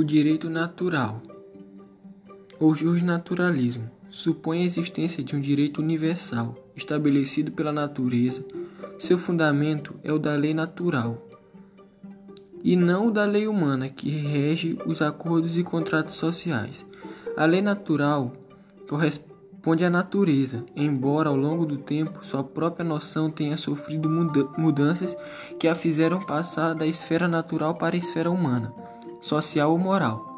O direito natural ou justnaturalismo supõe a existência de um direito universal estabelecido pela natureza. Seu fundamento é o da lei natural e não o da lei humana que rege os acordos e contratos sociais. A lei natural corresponde à natureza, embora ao longo do tempo sua própria noção tenha sofrido mudanças que a fizeram passar da esfera natural para a esfera humana social ou moral.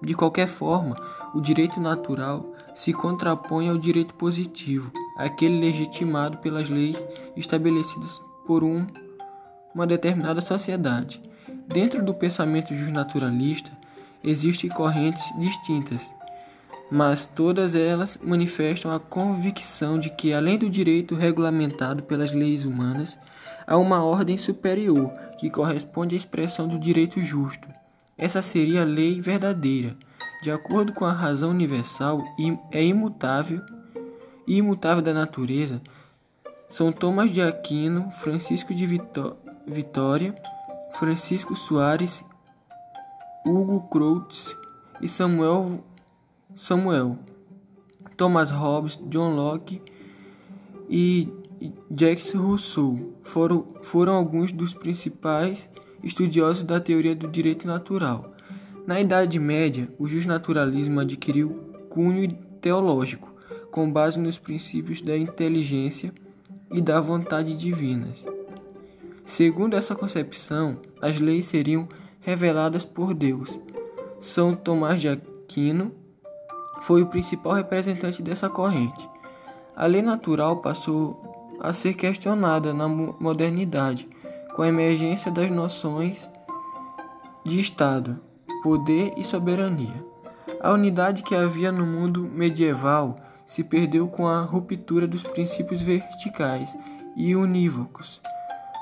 De qualquer forma, o direito natural se contrapõe ao direito positivo, aquele legitimado pelas leis estabelecidas por um, uma determinada sociedade. Dentro do pensamento justnaturalista, existem correntes distintas, mas todas elas manifestam a convicção de que, além do direito regulamentado pelas leis humanas, há uma ordem superior que corresponde à expressão do direito justo. Essa seria a lei verdadeira, de acordo com a razão universal é imutável e imutável da natureza. São Tomás de Aquino, Francisco de Vitória, Francisco Soares, Hugo Croutz e Samuel Samuel, Thomas Hobbes, John Locke e Jacques Rousseau foram, foram alguns dos principais estudiosos da teoria do direito natural. Na Idade Média, o justnaturalismo adquiriu cunho teológico, com base nos princípios da inteligência e da vontade divinas. Segundo essa concepção, as leis seriam reveladas por Deus. São Tomás de Aquino foi o principal representante dessa corrente. A lei natural passou a ser questionada na modernidade com a emergência das noções de Estado, poder e soberania. A unidade que havia no mundo medieval se perdeu com a ruptura dos princípios verticais e unívocos.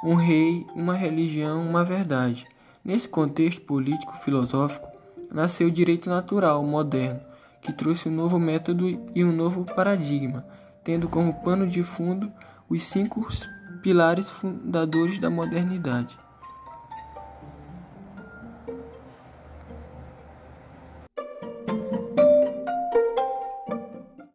Um rei, uma religião, uma verdade. Nesse contexto político-filosófico, nasceu o direito natural moderno, que trouxe um novo método e um novo paradigma, tendo como pano de fundo os cinco pilares fundadores da modernidade.